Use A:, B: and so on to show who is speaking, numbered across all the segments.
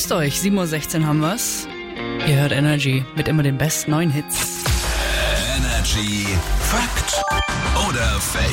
A: Grüßt euch, 7.16 Uhr haben wir's. Ihr hört Energy mit immer den besten neuen Hits.
B: Energy Fakt oder Fake?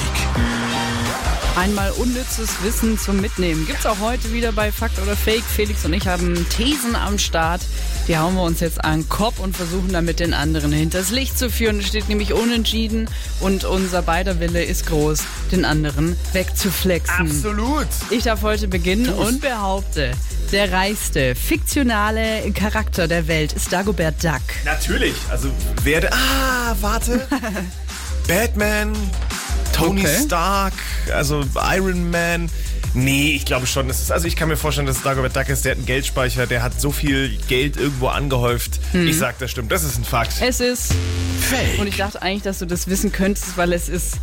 A: Einmal unnützes Wissen zum Mitnehmen. Gibt's auch heute wieder bei Fakt oder Fake. Felix und ich haben Thesen am Start. Die hauen wir uns jetzt an den Kopf und versuchen damit den anderen hinters Licht zu führen. Es steht nämlich unentschieden und unser beider Wille ist groß, den anderen wegzuflexen.
C: Absolut.
A: Ich darf heute beginnen und behaupte, der reichste fiktionale Charakter der Welt ist Dagobert Duck.
C: Natürlich. Also werde. Ah, warte. Batman, Tony
A: Okay.
C: Stark, also Iron Man. Nee, ich glaube schon. Ist, also ich kann mir vorstellen, dass es Dagobert Duck ist. Der hat einen Geldspeicher, der hat so viel Geld irgendwo angehäuft. Ich sag, das stimmt. Das ist ein Fakt.
A: Es ist,
B: Fake.
A: und ich dachte eigentlich, dass du das wissen könntest, weil es ist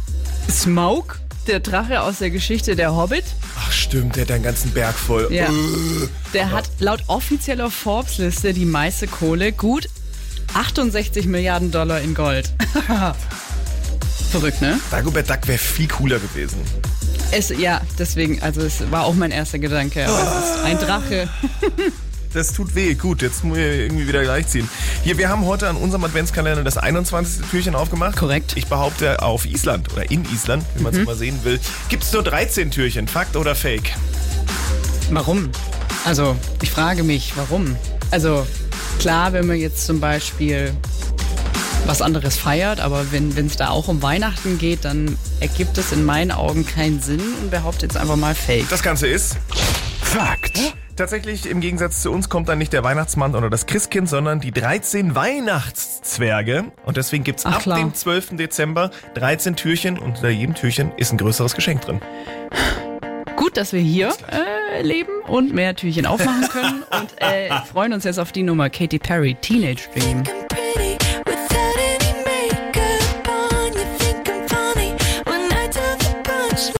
A: Smaug, der Drache aus der Geschichte der Hobbit.
C: Ach stimmt, der hat einen ganzen Berg voll.
A: Ja.
C: Äh,
A: Der hat laut offizieller Forbes-Liste die meiste Kohle, gut 68 Milliarden Dollar in Gold. Verrückt, ne?
C: Dagobert Duck wäre viel cooler gewesen.
A: Es, ja, deswegen, also es war auch mein erster Gedanke. Aber es ist ein Drache.
C: Das tut weh. Gut, jetzt muss ich irgendwie wieder gleichziehen. Hier, wir haben heute an unserem Adventskalender das 21. Türchen aufgemacht.
A: Korrekt.
C: Ich behaupte, auf Island oder in Island, wenn man es mal sehen will, gibt es nur 13 Türchen. Fakt oder Fake?
A: Warum? Also, ich frage mich, warum? Also, klar, wenn man jetzt zum Beispiel was anderes feiert, aber wenn es da auch um Weihnachten geht, dann ergibt es in meinen Augen keinen Sinn und behaupte jetzt einfach mal Fake.
C: Das Ganze ist
B: Fakt.
C: tatsächlich im Gegensatz zu uns kommt dann nicht der Weihnachtsmann oder das Christkind, sondern die 13 Weihnachtszwerge. Und deswegen gibt es
A: Ach,
C: ab
A: klar.
C: dem 12. Dezember 13 Türchen und unter jedem Türchen ist ein größeres Geschenk drin.
A: Gut, dass wir hier äh, leben und mehr Türchen aufmachen können und äh, freuen uns jetzt auf die Nummer Katy Perry, Teenage Dream.